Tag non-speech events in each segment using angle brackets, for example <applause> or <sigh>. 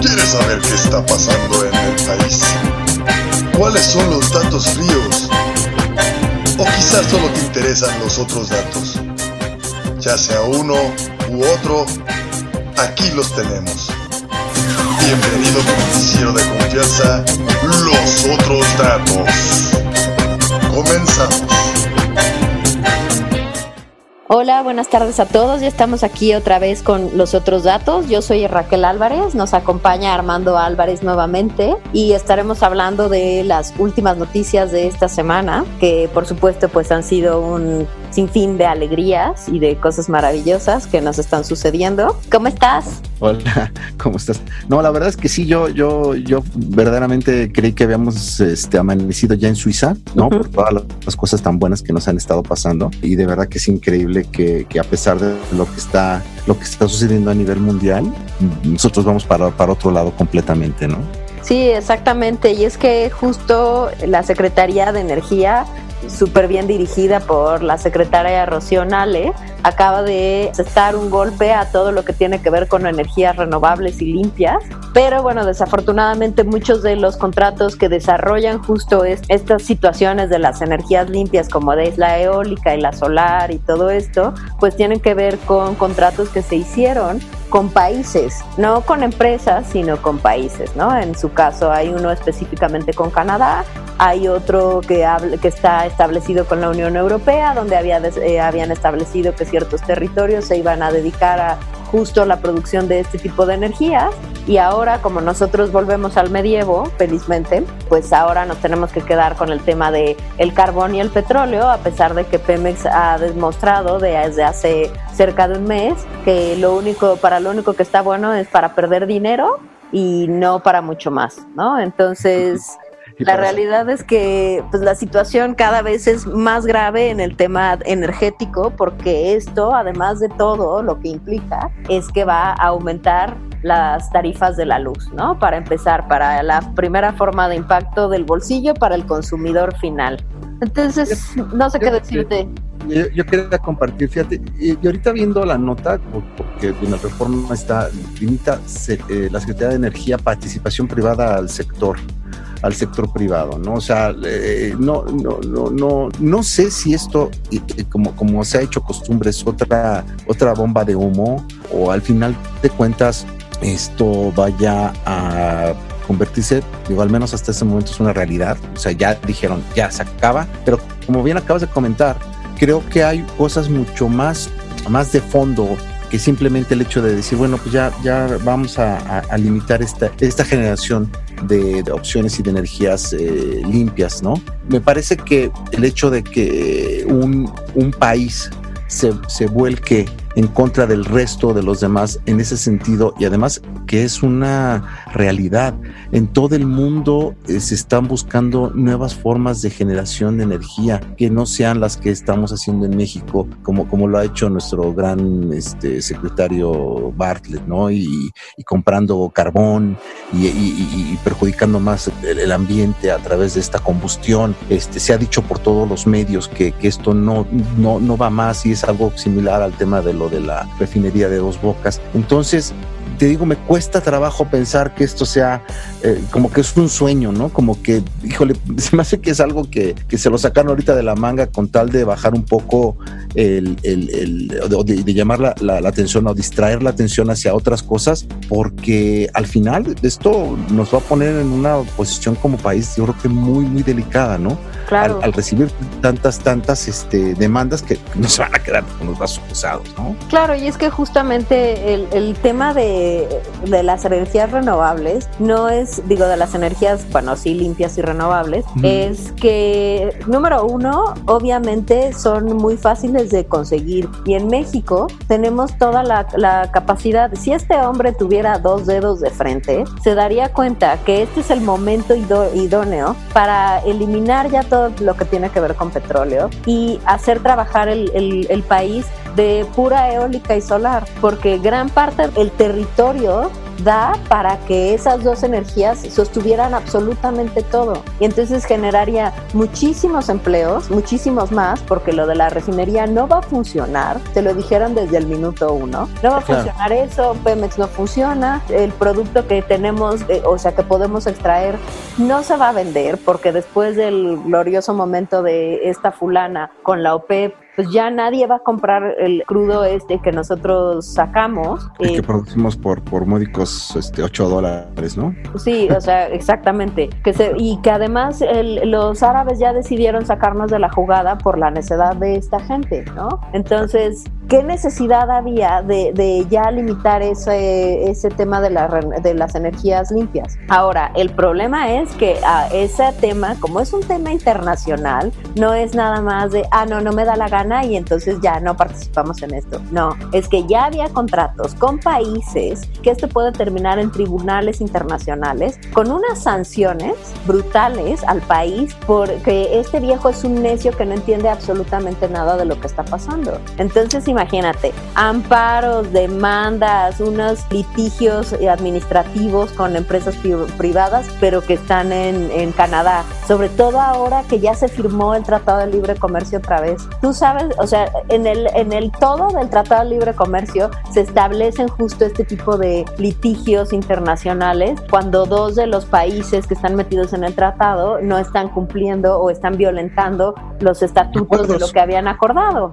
¿Quieres saber qué está pasando en el país? ¿Cuáles son los datos fríos? ¿O quizás solo te interesan los otros datos? Ya sea uno u otro, aquí los tenemos. Bienvenido a mi noticiero de confianza, Los Otros Datos. Comenzamos. Hola, buenas tardes a todos. Ya estamos aquí otra vez con los otros datos. Yo soy Raquel Álvarez, nos acompaña Armando Álvarez nuevamente y estaremos hablando de las últimas noticias de esta semana, que por supuesto pues han sido un sinfín de alegrías y de cosas maravillosas que nos están sucediendo. ¿Cómo estás? Hola, <laughs> ¿cómo estás? No, la verdad es que sí, yo, yo, yo verdaderamente creí que habíamos este, amanecido ya en Suiza, ¿no? Por todas las cosas tan buenas que nos han estado pasando. Y de verdad que es increíble que, a pesar de lo que está, lo que está sucediendo a nivel mundial, nosotros vamos para, para otro lado completamente, ¿no? Sí, exactamente. Y es que justo la Secretaría de Energía súper bien dirigida por la secretaria Rocío Nale, acaba de estar un golpe a todo lo que tiene que ver con energías renovables y limpias. Pero bueno, desafortunadamente muchos de los contratos que desarrollan justo estas situaciones de las energías limpias, como es la eólica y la solar y todo esto, pues tienen que ver con contratos que se hicieron con países, no con empresas, sino con países, ¿no? En su caso hay uno específicamente con Canadá, hay otro que, que está establecido con la Unión Europea, donde había, eh, habían establecido que ciertos territorios se iban a dedicar a justo la producción de este tipo de energías y ahora como nosotros volvemos al medievo, felizmente, pues ahora nos tenemos que quedar con el tema de el carbón y el petróleo, a pesar de que Pemex ha demostrado desde hace cerca de un mes que lo único para lo único que está bueno es para perder dinero y no para mucho más, ¿no? Entonces, la realidad es que pues, la situación cada vez es más grave en el tema energético porque esto, además de todo, lo que implica es que va a aumentar las tarifas de la luz, ¿no? Para empezar, para la primera forma de impacto del bolsillo para el consumidor final. Entonces, no sé qué decirte. Yo, quería compartir, fíjate, y, ahorita viendo la nota, porque en la reforma está, limita eh, la Secretaría de Energía participación privada al sector al sector privado, ¿no? O sea, eh, no, no, no, no, no sé si esto, como, como se ha hecho costumbre, es otra, otra bomba de humo o al final de cuentas esto vaya a convertirse, digo, al menos hasta ese momento es una realidad, o sea, ya dijeron, ya se acaba, pero como bien acabas de comentar, creo que hay cosas mucho más, más de fondo simplemente el hecho de decir, bueno, pues ya, ya vamos a, limitar esta, esta generación de, opciones y de energías eh, limpias, ¿no? Me parece que el hecho de que un, un país se, se vuelque en contra del resto de los demás en ese sentido y además que es una realidad. En todo el mundo eh, se están buscando nuevas formas de generación de energía que no sean las que estamos haciendo en México, como, como lo ha hecho nuestro gran este, secretario Bartlett, ¿no? Y, comprando carbón y, perjudicando más el, ambiente a través de esta combustión. Este, se ha dicho por todos los medios que, que esto no, no, no va más y es algo similar al tema de lo de la refinería de Dos Bocas. Entonces, te digo, me cuesta trabajo pensar que esto sea eh, como que es un sueño, ¿no? Como que, híjole, <laughs> se me hace que es algo que, que se lo sacaron ahorita de la manga con tal de bajar un poco el, el, el de, llamar la, la, atención o distraer la atención hacia otras cosas, porque al final esto nos va a poner en una posición como país, yo creo que muy, muy delicada, ¿no? Claro. Al, recibir tantas, tantas este, demandas que no se van a quedar con los brazos cruzados, ¿no? Claro, y es que justamente el, el tema de de, las energías renovables no es, digo, de las energías, bueno, sí, limpias y renovables, es que, número uno, obviamente son muy fáciles de conseguir. Y en México tenemos toda la, la capacidad, si este hombre tuviera dos dedos de frente, se daría cuenta que este es el momento idóneo para eliminar ya todo lo que tiene que ver con petróleo y hacer trabajar el, el, el país de pura eólica y solar, porque gran parte del territorio da para que esas dos energías sostuvieran absolutamente todo. Y entonces generaría muchísimos empleos, muchísimos más, porque lo de la refinería no va a funcionar. Te lo dijeron desde el minuto uno. No va a funcionar eso, Pemex no funciona, el producto que tenemos, eh, o sea, que podemos extraer, no se va a vender, porque después del glorioso momento de esta fulana con la OPEP, pues ya nadie va a comprar el crudo este que nosotros sacamos. El que eh, producimos por, por módicos este, 8 dólares, ¿no? Sí, o sea, <laughs> exactamente. Que se, y que además los árabes ya decidieron sacarnos de la jugada por la necedad de esta gente, ¿no? Entonces, ¿qué necesidad había de, de ya limitar ese, ese tema de, la, de las energías limpias? Ahora, el problema es que a ese tema, como es un tema internacional, no es nada más de, ah, no, no me da la gana y entonces ya no participamos en esto. No, es que ya había contratos con países que esto puede terminar en tribunales internacionales con unas sanciones brutales al país porque este viejo es un necio que no entiende absolutamente nada de lo que está pasando. Entonces imagínate, amparos, demandas, unos litigios administrativos con empresas privadas, pero que están en, en Canadá. Sobre todo ahora que ya se firmó el Tratado de Libre Comercio otra vez. Tú sabes o sea, en el, en el todo del Tratado de Libre Comercio se establecen justo este tipo de litigios internacionales cuando dos de los países que están metidos en el tratado no están cumpliendo o están violentando los estatutos de lo que habían acordado.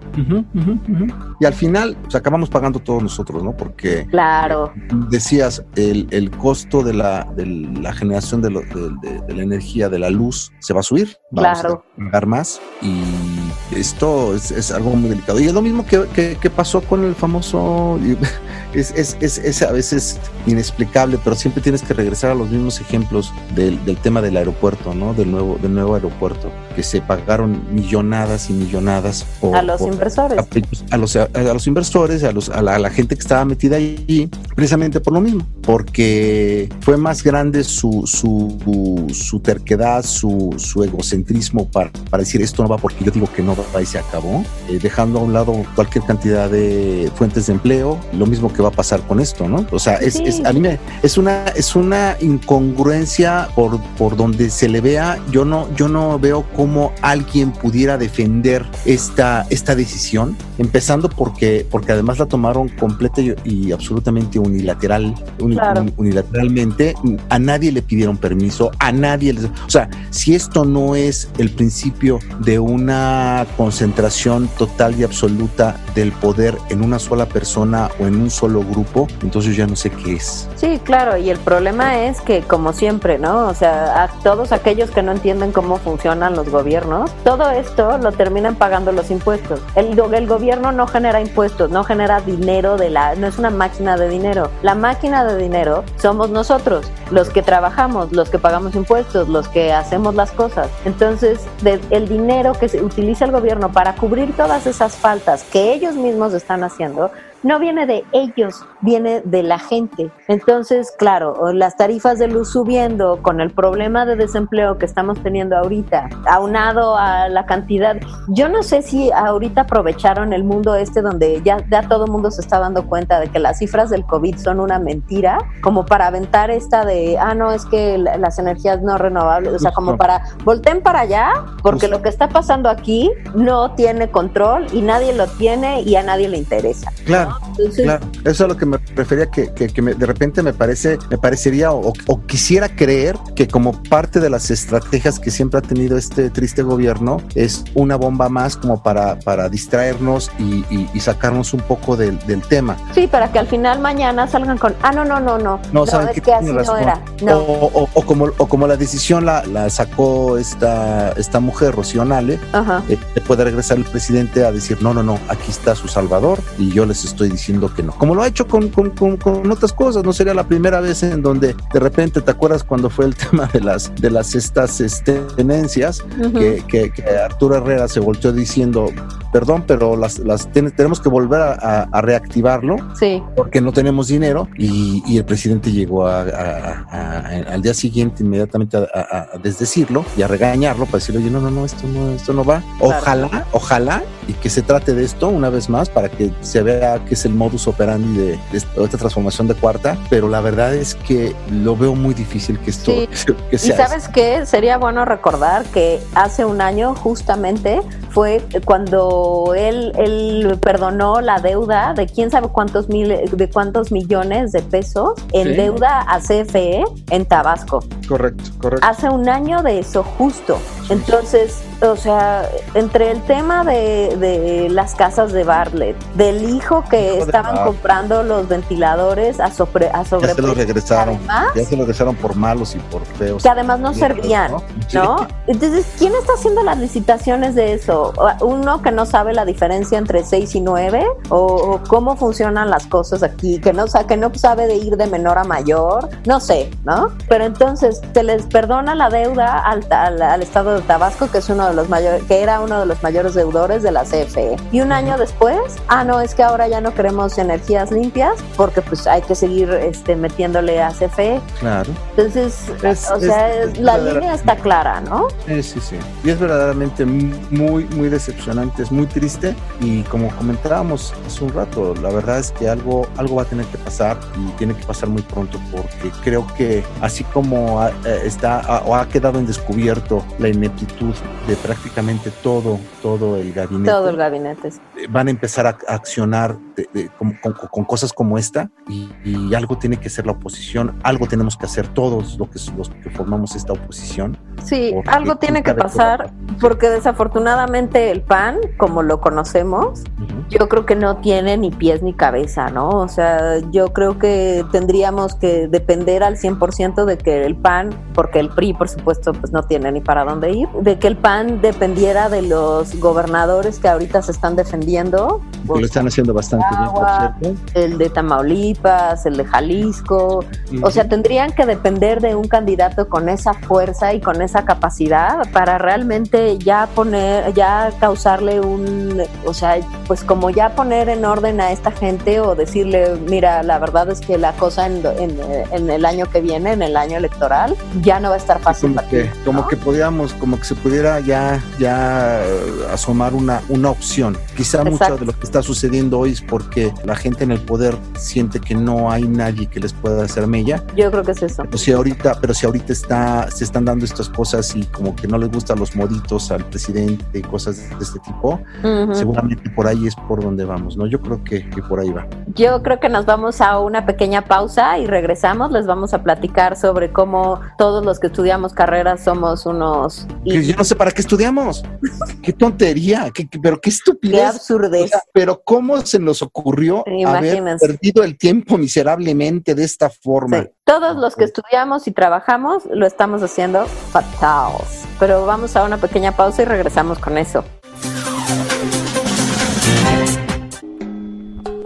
Y al final pues, acabamos pagando todos nosotros, ¿no? Porque claro. decías, el, el costo de la, de la generación de, de, la energía, de la luz, se va a subir. Vamos claro. a pagar más. Y esto es, es, algo muy delicado. Y es lo mismo que, que, pasó con el famoso, <laughs> es, es, es, a veces inexplicable, pero siempre tienes que regresar a los mismos ejemplos del, del, tema del aeropuerto, ¿no? Del nuevo, del nuevo aeropuerto, que se pagaron millonadas y millonadas a los inversores. A, los, a, los inversores, a, los, a la, gente que estaba metida allí, precisamente por lo mismo, porque fue más grande su, su, su terquedad, su, su egocentrismo para, para decir esto no va porque yo digo que no va y se acabó eh, dejando a un lado cualquier cantidad de fuentes de empleo, lo mismo que va a pasar con esto, ¿no? O sea, es, es, a mí me, es una, es una incongruencia por, por donde se le vea, yo no, yo no veo cómo alguien pudiera defender esta, esta decisión, empezando porque, porque además la tomaron completa y, absolutamente unilateral, unilateralmente, a nadie le pidieron permiso, a nadie, les, o sea, si esto no es el principio de una concentración total y absoluta del poder en una sola persona o en un solo grupo, entonces ya no sé qué es. Sí, claro, y el problema es que como siempre, ¿no? O sea, a todos aquellos que no entienden cómo funcionan los gobiernos, todo esto lo terminan pagando los impuestos. El, el gobierno no genera impuestos, no genera dinero de la, no es una máquina de dinero. La máquina de dinero somos nosotros, los que trabajamos, los que pagamos impuestos, los que hacemos las cosas. Entonces, el dinero que se utiliza el gobierno para cubrir todas esas faltas que ellos mismos están haciendo, no viene de ellos, viene de la gente. Entonces, claro, las tarifas de luz subiendo con el problema de desempleo que estamos teniendo ahorita, aunado a la cantidad, yo no sé si ahorita aprovecharon el mundo este donde ya, ya todo el mundo se está dando cuenta de que las cifras del COVID son una mentira, como para aventar esta de, ah, no, es que las energías no renovables, o sea, como para, volteen para allá, porque lo que está pasando aquí no tiene control y nadie lo tiene y a nadie le interesa. Claro claro, eso es a lo que me refería, que, de repente me parece, me parecería o, quisiera creer que como parte de las estrategias que siempre ha tenido este triste gobierno es una bomba más como para, para distraernos y, sacarnos un poco del, tema. Sí, para que al final mañana salgan con, ah, no, no, no, no, no, es que así no era. O, como, o como la decisión la, la sacó esta, esta mujer, Rocío Nale, eh, puede regresar el presidente a decir, no, no, no, aquí está su Salvador y yo les estoy diciendo que no. Como lo ha hecho con, con, con, otras cosas, no sería la primera vez en donde de repente te acuerdas cuando fue el <laughs> tema de las de las estas este, tenencias que, que, Arturo Herrera se volteó diciendo perdón, pero las, las tenemos que volver a, reactivarlo sí. porque no tenemos dinero y, y el presidente llegó a, al día siguiente inmediatamente a, desdecirlo y a regañarlo para decirle, oye, no, no, no, esto no, esto no va. Ojalá, ojalá y que se trate de esto una vez más para que se vea que que es el modus operandi de, esta transformación de cuarta, pero la verdad es que lo veo muy difícil que esto <laughs> que sea. Y sabes qué, sería bueno recordar que hace un año justamente fue cuando él, él perdonó la deuda de quién sabe cuántos mil, de cuántos millones de pesos en deuda a CFE en Tabasco. Correcto, correcto. Hace un año de eso justo. Entonces, o sea, entre el tema de, de las casas de Bartlett, del hijo que estaban comprando los ventiladores a, sobre, a sobre Ya se los regresaron. ya se los regresaron por malos y por feos. Que además no servían, ¿no? Entonces, ¿quién está haciendo las licitaciones de eso? ¿Uno que no sabe la diferencia entre 6 y 9? ¿O, cómo funcionan las cosas aquí? Que no, que no sabe de ir de menor a mayor. No sé, ¿no? Pero entonces, se les perdona la deuda al, al, al Estado de Tabasco, que es uno de los mayores, que era uno de los mayores deudores de la CFE. Y un año después, ah, no, es que ahora ya no queremos energías limpias porque pues hay que seguir este, metiéndole a CFE. Claro. Entonces, o sea, la línea está clara, ¿no? Sí, sí, sí. Y es verdaderamente muy, muy decepcionante, es muy triste y como comentábamos hace un rato, la verdad es que algo, algo va a tener que pasar y tiene que pasar muy pronto porque creo que así como eh, está o ha quedado en descubierto la ineptitud de prácticamente todo, todo el gabinete. Todo el gabinete. Eh, van a empezar a, accionar con, cosas como esta y, algo tiene que ser la oposición, algo tenemos que hacer todos los que, los que formamos esta oposición. Sí, algo tiene que pasar porque desafortunadamente el PAN, como lo conocemos, yo creo que no tiene ni pies ni cabeza, ¿no? O sea, yo creo que tendríamos que depender al 100% de que el PAN, porque el PRI, por supuesto, pues no tiene ni para dónde ir, de que el PAN dependiera de los gobernadores que ahorita se están defendiendo. lo están haciendo bastante bien, por cierto. El de Tamaulipas, el de Jalisco. O sea, tendrían que depender de un candidato con esa fuerza y con esa capacidad para realmente ya poner, ya causarle un, o sea, pues como ya poner en orden a esta gente o decirle, mira, la verdad es que la cosa en, en, el año que viene, en el año electoral, ya no va a estar fácil. Como, que, como que podíamos, como que se pudiera ya, ya asomar una, una opción. Quizá mucho de lo que está sucediendo hoy es porque la gente en el poder siente que no hay nadie que les pueda hacer mella. Yo creo que es eso. Pero si ahorita, pero si ahorita está, se están dando estas cosas y como que no les gustan los moditos al presidente y cosas de este tipo, seguramente por ahí es por donde vamos, ¿no? Yo creo que, que por ahí va. Yo creo que nos vamos a una pequeña pausa y regresamos. Les vamos a platicar sobre cómo todos los que estudiamos carreras somos unos... Que yo no sé para qué estudiamos. qué tontería, qué, pero qué estupidez. Qué absurdez. pero cómo se nos ocurrió haber perdido el tiempo miserablemente de esta forma. Todos los que estudiamos y trabajamos lo estamos haciendo fatales. Pero vamos a una pequeña pausa y regresamos con eso.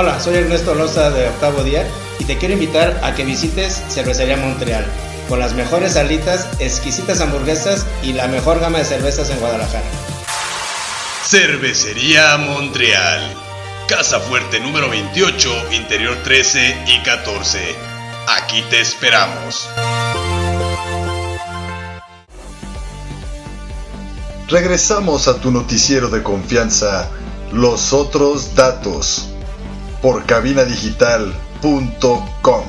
Hola, soy Ernesto Loza de Octavo Día y te quiero invitar a que visites Cervecería Montreal, con las mejores alitas, exquisitas hamburguesas y la mejor gama de cervezas en Guadalajara. Cervecería Montreal, Casa Fuerte número 28, Interior 13 y 14. Aquí te esperamos. Regresamos a tu noticiero de confianza, Los Otros Datos por cabinadigital.com.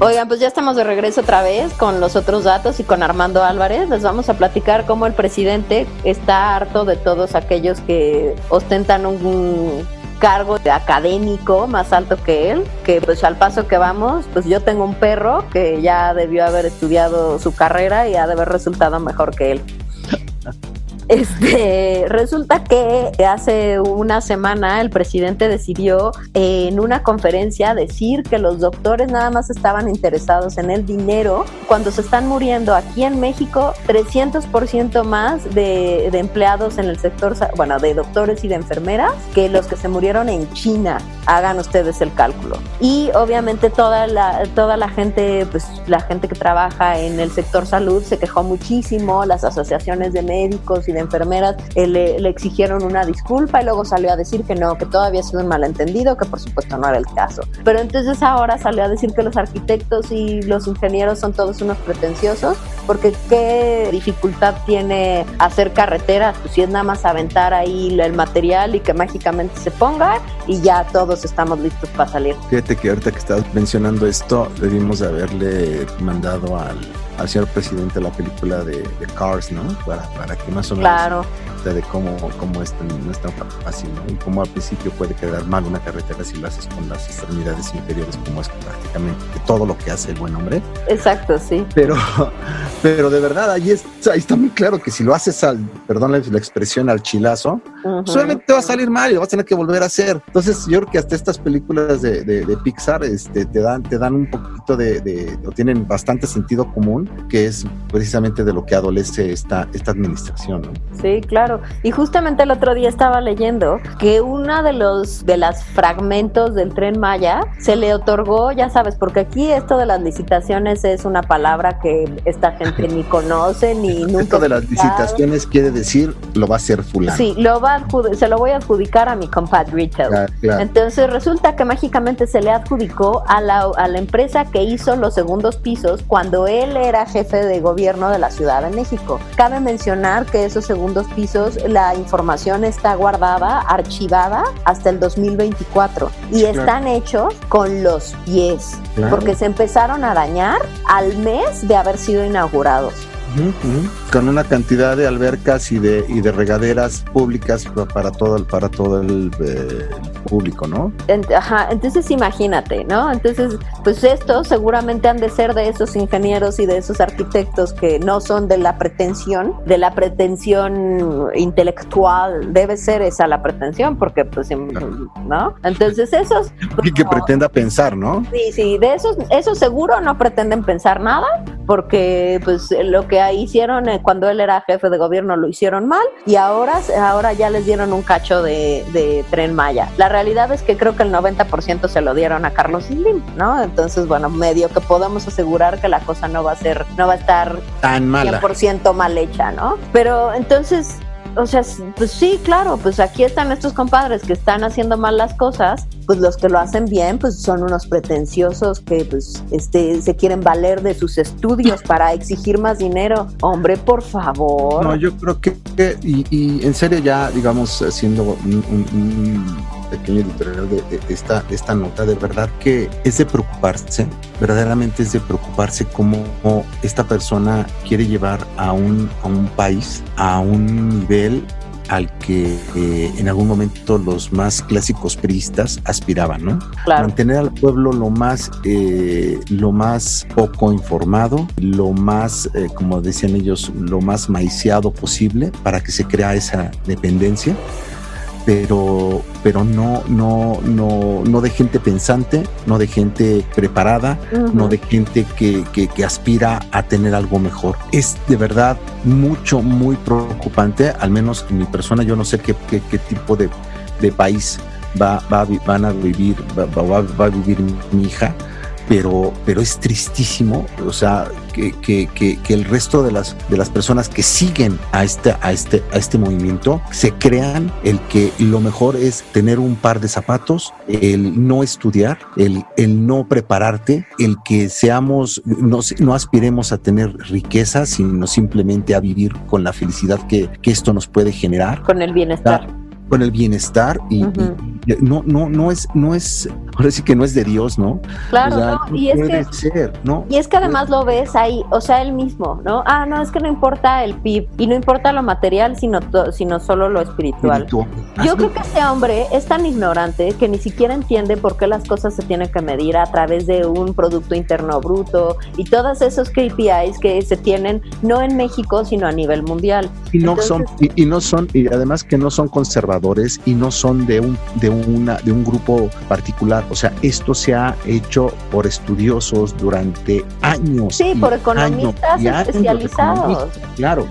Oigan, pues ya estamos de regreso otra vez con los otros datos y con Armando Álvarez. Les vamos a platicar cómo el presidente está harto de todos aquellos que ostentan un cargo de académico más alto que él, que pues al paso que vamos, pues yo tengo un perro que ya debió haber estudiado su carrera y ha de haber resultado mejor que él. Este, resulta que hace una semana el presidente decidió en una conferencia decir que los doctores nada más estaban interesados en el dinero cuando se están muriendo aquí en México 300% más de, empleados en el sector, bueno, de doctores y de enfermeras que los que se murieron en China. Hagan ustedes el cálculo. Y obviamente toda la, toda la gente, pues la gente que trabaja en el sector salud se quejó muchísimo, las asociaciones de médicos y enfermeras eh, le, exigieron una disculpa y luego salió a decir que no, que todavía ha sido un malentendido, que por supuesto no era el caso. Pero entonces ahora salió a decir que los arquitectos y los ingenieros son todos unos pretenciosos, porque qué dificultad tiene hacer carreteras, pues si es nada más aventar ahí el material y que mágicamente se ponga y ya todos estamos listos para salir. Fíjate que ahorita que estás mencionando esto, debimos de haberle mandado al al señor presidente la película de, Cars, ¿no? Para, para, que más o menos claro. De cómo, cómo es tan, no es tan fácil, ¿no? Y cómo al principio puede quedar mal una carretera si lo haces con las extremidades inferiores, como es prácticamente todo lo que hace el buen hombre. Exacto, sí. Pero, <laughs> pero de verdad, ahí, es, ahí está muy claro que si lo haces al, perdón la, la expresión, al chilazo, uh -huh. solamente te va a salir mal y lo vas a tener que volver a hacer. Entonces, yo creo que hasta estas películas de, de, de Pixar este, te, dan, te dan un poquito de, de, o tienen bastante sentido común que es precisamente de lo que adolece esta, esta administración. ¿no? Sí, claro. Y justamente el otro día estaba leyendo que una de los de las fragmentos del tren Maya se le otorgó, ya sabes, porque aquí esto de las licitaciones es una palabra que esta gente ni conoce ni <laughs> nunca. Esto de las licitaciones quiere decir lo va a hacer fulano. Sí, lo va se lo voy a adjudicar a mi compadrito. Claro, claro. Entonces resulta que mágicamente se le adjudicó a la, a la empresa que hizo los segundos pisos cuando él era jefe de gobierno de la Ciudad de México. Cabe mencionar que esos segundos pisos, la información está guardada, archivada hasta el 2024 y claro. están hechos con los pies, claro. porque se empezaron a dañar al mes de haber sido inaugurados. Uh -huh. Con una cantidad de albercas y de, y de regaderas públicas para todo el, para todo el, eh, público, ¿no? Ajá, entonces imagínate, ¿no? Entonces, pues estos seguramente han de ser de esos ingenieros y de esos arquitectos que no son de la pretensión, de la pretensión intelectual, debe ser esa la pretensión, porque pues, ¿no? Entonces esos... Pues, y que pretenda pensar, ¿no? Sí, sí, de esos, esos seguro no pretenden pensar nada, porque pues lo que hicieron eh, cuando él era jefe de gobierno lo hicieron mal y ahora, ahora ya les dieron un cacho de, de tren Maya. La realidad es que creo que el 90% se lo dieron a Carlos Slim, ¿no? Entonces, bueno, medio que podemos asegurar que la cosa no va a ser, no va a estar tan mala. 100% mal hecha, ¿no? Pero entonces, o sea, pues sí, claro, pues aquí están estos compadres que están haciendo mal las cosas, pues los que lo hacen bien, pues son unos pretenciosos que pues este se quieren valer de sus estudios <laughs> para exigir más dinero. Hombre, por favor. No, yo creo que, que y, y, en serio ya, digamos, haciendo un, un, un pequeño editorial de, de, de, esta, de esta nota, de verdad que es de preocuparse, verdaderamente es de preocuparse cómo esta persona quiere llevar a un, a un país a un nivel al que eh, en algún momento los más clásicos priistas aspiraban, ¿no? Claro. Mantener al pueblo lo más, eh, lo más poco informado, lo más, eh, como decían ellos, lo más maiciado posible para que se crea esa dependencia pero, pero no, no, no, no de gente pensante, no de gente preparada, uh -huh. no de gente que, que, que, aspira a tener algo mejor. Es de verdad mucho, muy preocupante, al menos en mi persona, yo no sé qué, qué, qué tipo de, de país va, va, van a vivir, va, va, va a vivir mi hija, pero, pero es tristísimo, o sea, que, que, el resto de las, de las personas que siguen a este, a, este, a este movimiento se crean el que lo mejor es tener un par de zapatos, el no estudiar, el, el no prepararte, el que seamos, no, no aspiremos a tener riqueza, sino simplemente a vivir con la felicidad que, que esto nos puede generar. Con el bienestar. Con el bienestar y, uh -huh. y, no, no, no es, no es ahora sí que no es de Dios, ¿no? Claro, no, y es que ser, ¿no? Y es que además lo ves ahí, o sea, él mismo, ¿no? Ah, no, es que no importa el PIB y no importa lo material, sino sino solo lo espiritual. Yo creo que este hombre es tan ignorante que ni siquiera entiende por qué las cosas se tienen que medir a través de un producto interno bruto y todos esos KPIs que se tienen no en México, sino a nivel mundial. Y no son y, no son y además que no son conservadores y no son de un de una de un grupo particular, o sea, esto se ha hecho por estudiosos durante años. Sí, por economistas especializados. claro,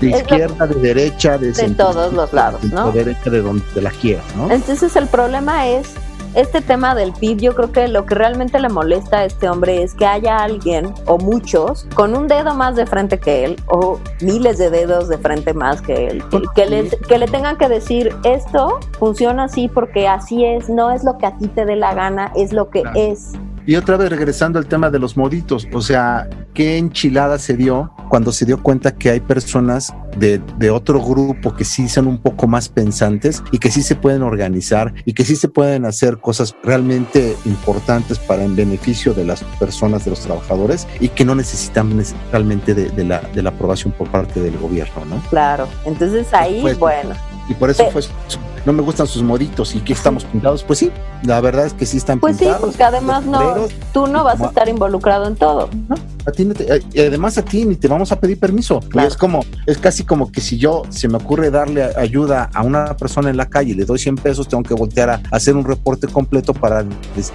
de izquierda, de derecha, de, de todos los lados, ¿no? De derecha, de donde la quieras, ¿no? Entonces el problema es este tema del PIB, yo creo que lo que realmente le molesta a este hombre es que haya alguien o muchos con un dedo más de frente que él o miles de dedos de frente más que él, que, que le tengan que decir esto funciona así porque así es, no es lo que a ti te dé la gana, es lo que es. Y otra vez regresando al tema de los moditos, o sea, qué enchilada se dio cuando se dio cuenta que hay personas de, de, otro grupo que sí son un poco más pensantes y que sí se pueden organizar y que sí se pueden hacer cosas realmente importantes para el beneficio de las personas, de los trabajadores y que no necesitan realmente de, de la, de la aprobación por parte del gobierno, ¿no? Claro, entonces ahí, bueno. Y por eso fue no me gustan sus moditos y que estamos pintados. Pues sí, la verdad es que sí están pintados. Pues sí, porque además no, tú no vas a estar involucrado en todo. a ti eh, y además a ti ni te vamos a pedir permiso. es como, es casi como que si yo se me ocurre darle ayuda a una persona en la calle y le doy 100 pesos, tengo que voltear a hacer un reporte completo para,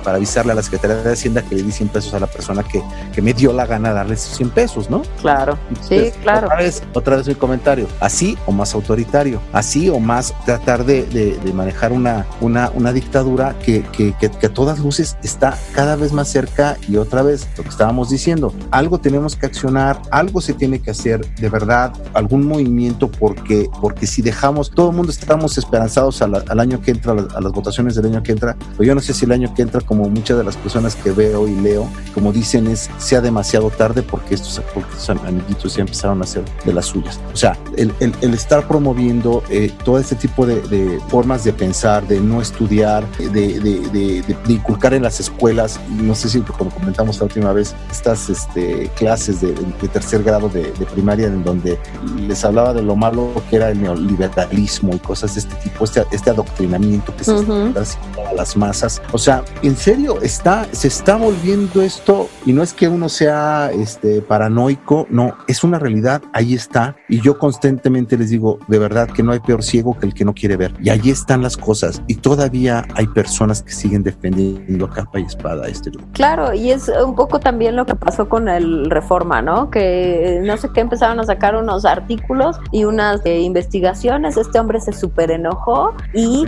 para avisarle a la Secretaría de Hacienda que le di 100 pesos a la persona que, que me dio la gana darle esos 100 pesos, ¿no? Claro, sí, claro. Otra vez, otra vez mi comentario, así o más autoritario, así o más tratar de de, manejar una, una, una dictadura que, que, que, a todas luces está cada vez más cerca y otra vez lo que estábamos diciendo, algo tenemos que accionar, algo se tiene que hacer de verdad, algún movimiento porque, porque si dejamos, todo el mundo estamos esperanzados al año que entra, a las, votaciones del año que entra, pero yo no sé si el año que entra, como muchas de las personas que veo y leo, como dicen, es sea demasiado tarde porque estos, porque estos amiguitos ya empezaron a hacer de las suyas. O sea, el, el, el estar promoviendo eh, todo este tipo de, de, formas de pensar, de no estudiar, de, de, de, inculcar en las escuelas, no sé si como comentamos la última vez, estas este, clases de, tercer grado de, primaria en donde les hablaba de lo malo que era el neoliberalismo y cosas de este tipo, este, este adoctrinamiento que se está haciendo a las masas. O sea, en serio, está, se está volviendo esto, y no es que uno sea este, paranoico, no, es una realidad, ahí está, y yo constantemente les digo, de verdad que no hay peor ciego que el que no quiere ver. Y ahí están las cosas y todavía hay personas que siguen defendiendo a capa y espada este grupo. Claro, y es un poco también lo que pasó con el Reforma, ¿no? Que no sé qué empezaron a sacar unos artículos y unas eh, investigaciones. Este hombre se súper enojó y,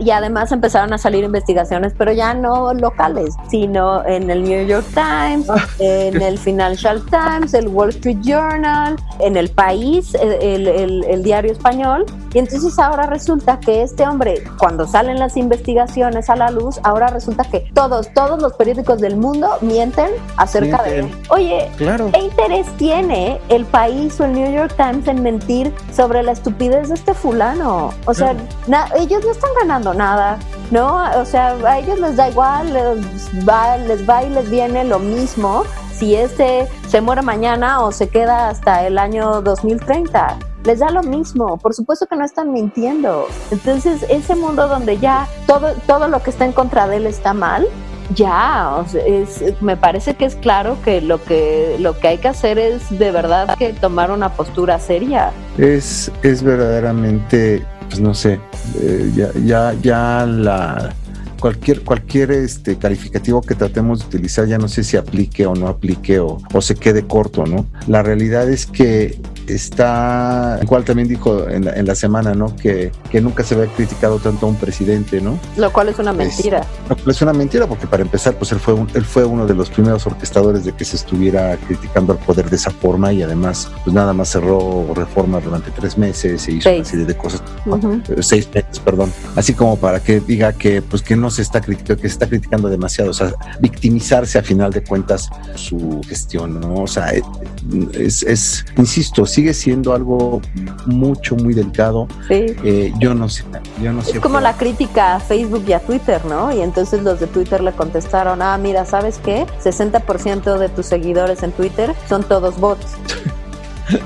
y además empezaron a salir investigaciones, pero ya no locales, sino en el New York Times, ah. en el Financial Times, el Wall Street Journal, en el País, el, el, el diario español. Y entonces ahora resulta que este hombre, cuando salen las investigaciones a la luz, ahora resulta que todos, todos los periódicos del mundo mienten acerca de él. Oye, ¿qué interés tiene el país o el New York Times en mentir sobre la estupidez de este fulano? O sea, ellos no están ganando nada. ¿no? O sea, a ellos les da igual, les va, les va y les viene lo mismo si este se muere mañana o se queda hasta el año 2030 les da lo mismo, por supuesto que no están mintiendo. Entonces, ese mundo donde ya todo, todo lo que está en contra de él está mal, ya, me parece que es claro que lo que lo que hay que hacer es de verdad que tomar una postura seria. Es, es verdaderamente, pues no sé, eh, ya, ya, ya la cualquier, cualquier este calificativo que tratemos de utilizar, ya no sé si aplique o no aplique o, o se quede corto, ¿no? La realidad es que está, cual también dijo en la, en la semana, ¿no? Que, que, nunca se había criticado tanto a un presidente, ¿no? Lo cual es una mentira. Es, una mentira porque para empezar, pues él fue, él fue uno de los primeros orquestadores de que se estuviera criticando al poder de esa forma y además, pues nada más cerró reforma durante tres meses e hizo seis. una serie de cosas, seis meses, perdón, así como para que diga que, pues que no se está criticando, que se está criticando demasiado, o sea, victimizarse a final de cuentas su gestión, ¿no? O sea, es, es insisto, sigue siendo algo mucho, muy delicado. Sí. Eh, yo no sé, yo no sé. Es como la crítica a Facebook y a Twitter, ¿no? Y entonces los de Twitter le contestaron, ah, mira, ¿sabes qué? 60% de tus seguidores en Twitter son todos bots. <laughs>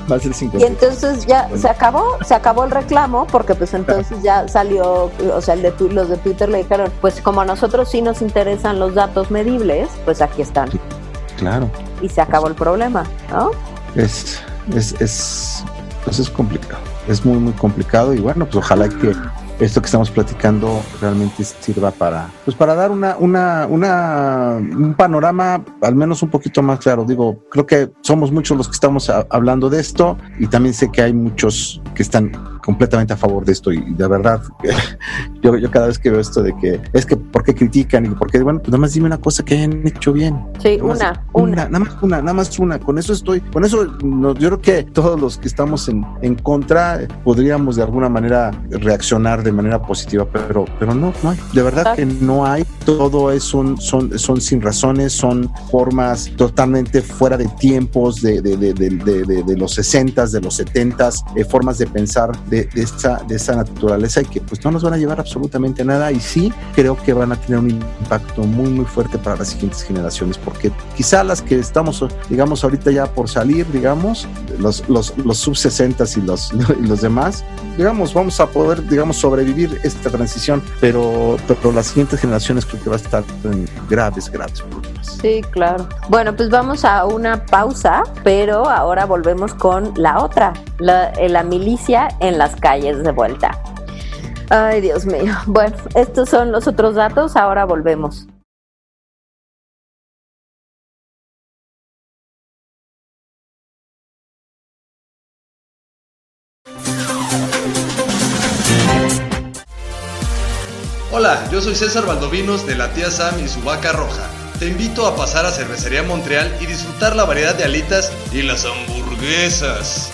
Más del 50. Y entonces ya se acabó, se acabó el reclamo porque pues entonces ya salió, o sea, el de tu- los de Twitter le dijeron, pues como a nosotros sí nos interesan los datos medibles, pues aquí están. Claro. Y se acabó el problema, ¿no? es, es, es, pues es complicado, es muy, muy complicado y bueno, pues ojalá que esto que estamos platicando realmente sirva para, pues para dar una, una, una, un panorama al menos un poquito más claro. Digo, creo que somos muchos los que estamos hablando de esto y también sé que hay muchos que están completamente a favor de esto y de verdad <laughs> yo, yo cada vez que veo esto de que es que por qué critican y por qué bueno pues nada más dime una cosa que hayan hecho bien Sí, Nada más una, una. nada más una, nada más una. Con eso estoy, con eso no, yo creo que todos los que estamos en, en contra eh, podríamos de alguna manera reaccionar de manera positiva, pero, pero no, no hay. De verdad que no hay. Todo es un, son, son sin razones, son formas totalmente fuera de tiempos de, de, de, de, de- de- de los 60 de los 70 formas de pensar de, de esa, de esa naturaleza y que pues no nos van a llevar absolutamente nada y sí creo que van a tener un impacto muy muy fuerte para las siguientes generaciones porque quizá las que estamos digamos ahorita ya por salir digamos los, los, los sub 60 y los, <laughs> y los demás digamos vamos a poder digamos sobrevivir esta transición pero, pero las siguientes generaciones creo que va a estar en graves graves problemas Sí, claro. Bueno, pues vamos a una pausa, pero ahora volvemos con la otra, la, eh, la milicia en las calles de vuelta. Ay, Dios mío. Bueno, estos son los otros datos, ahora volvemos. Hola, yo soy César Valdovinos de la tía Sam y su vaca roja. Te invito a pasar a Cervecería Montreal y disfrutar la variedad de alitas y las hamburguesas.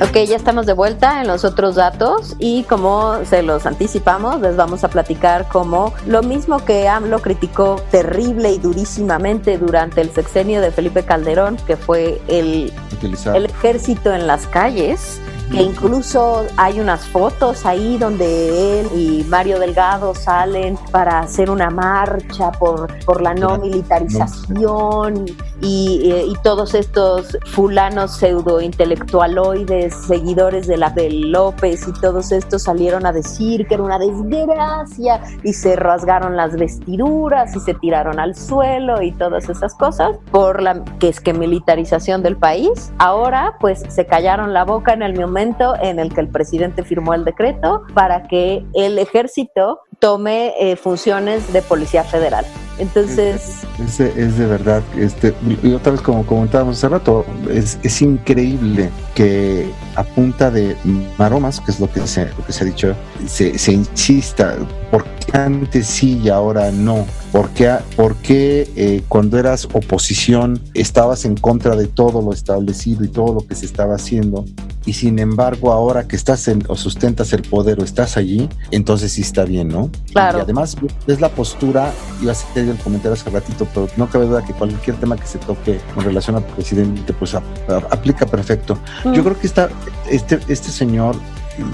Ok, ya estamos de vuelta en los otros datos y como se los anticipamos, les vamos a platicar como lo mismo que AMLO criticó terrible y durísimamente durante el sexenio de Felipe Calderón, que fue el utilizar. el ejército en las calles, que incluso hay unas fotos ahí donde él y Mario Delgado salen para hacer una marcha por, por la no militarización y, y- y todos estos fulanos pseudo intelectualoides, seguidores de la de López y todos estos salieron a decir que era una desgracia y se rasgaron las vestiduras y se tiraron al suelo y todas esas cosas por la que es que militarización del país. Ahora pues se callaron la boca en el momento en el que el presidente firmó el decreto para que el ejército tome eh, funciones de policía federal. Entonces, Es de, es de verdad, este, y otra vez como comentábamos hace rato, es, es increíble que a punta de maromas, que es lo que se, lo que se ha dicho, se, se insista, ¿por qué antes sí y ahora no? ¿Por qué, por qué, eh, cuando eras oposición estabas en contra de todo lo establecido y todo lo que se estaba haciendo? Y sin embargo, ahora que estás en, o sustentas el poder o estás allí, entonces sí está bien, ¿no? Claro. Y además es la postura, iba a ser el comentario hace ratito, pero no cabe duda que cualquier tema que se toque con relación al presidente, pues a- a- aplica perfecto. Yo creo que está, este, este señor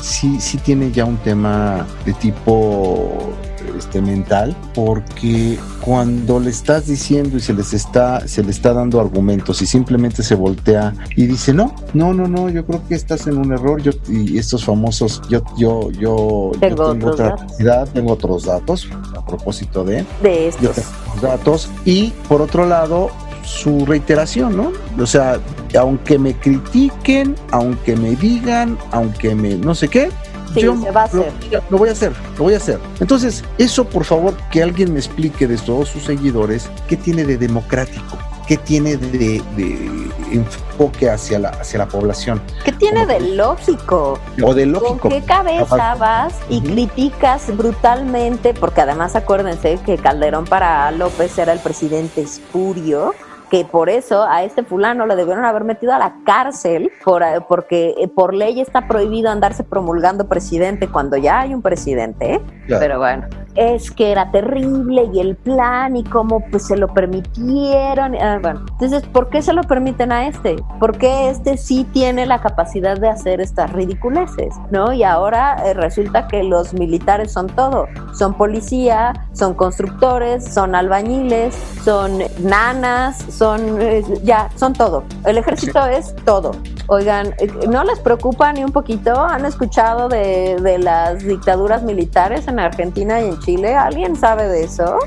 sí, sí tiene ya un tema de tipo este, mental, porque cuando le estás diciendo y se les está, se le está dando argumentos y simplemente se voltea y dice, no, no, no, no, yo creo que estás en un error, yo, y estos famosos, yo, yo, yo, tengo, yo tengo otra actividad, tengo otros datos a propósito de, de estos. datos, y por otro lado, su reiteración, ¿no? O sea, aunque me critiquen, aunque me digan, aunque me no sé qué, Sí, yo se va a hacer. Lo, lo, voy a hacer, lo voy a hacer. Entonces, eso por favor, que alguien me explique de todos sus seguidores, ¿qué tiene de democrático? ¿Qué tiene de, de enfoque hacia la, hacia la población? ¿Qué tiene de lógico? O de lógico. ¿Con qué cabeza vas y uh -huh. criticas brutalmente? Porque además acuérdense que Calderón para López era el presidente espurio que por eso a este fulano le debieron haber metido a la cárcel por, porque por ley está prohibido andarse promulgando presidente cuando ya hay un presidente. Claro. Pero bueno, es que era terrible y el plan y cómo pues se lo permitieron. Ah, bueno, entonces, ¿por qué se lo permiten a este? Porque este sí tiene la capacidad de hacer estas ridiculeces, ¿no? Y ahora eh, resulta que los militares son todo. Son policía, son constructores, son albañiles, son nanas, son eh, ya, son todo. El ejército sí. es todo. Oigan, ¿no les preocupa ni un poquito? ¿Han escuchado de, de, las dictaduras militares en Argentina y en Chile? ¿Alguien sabe de eso?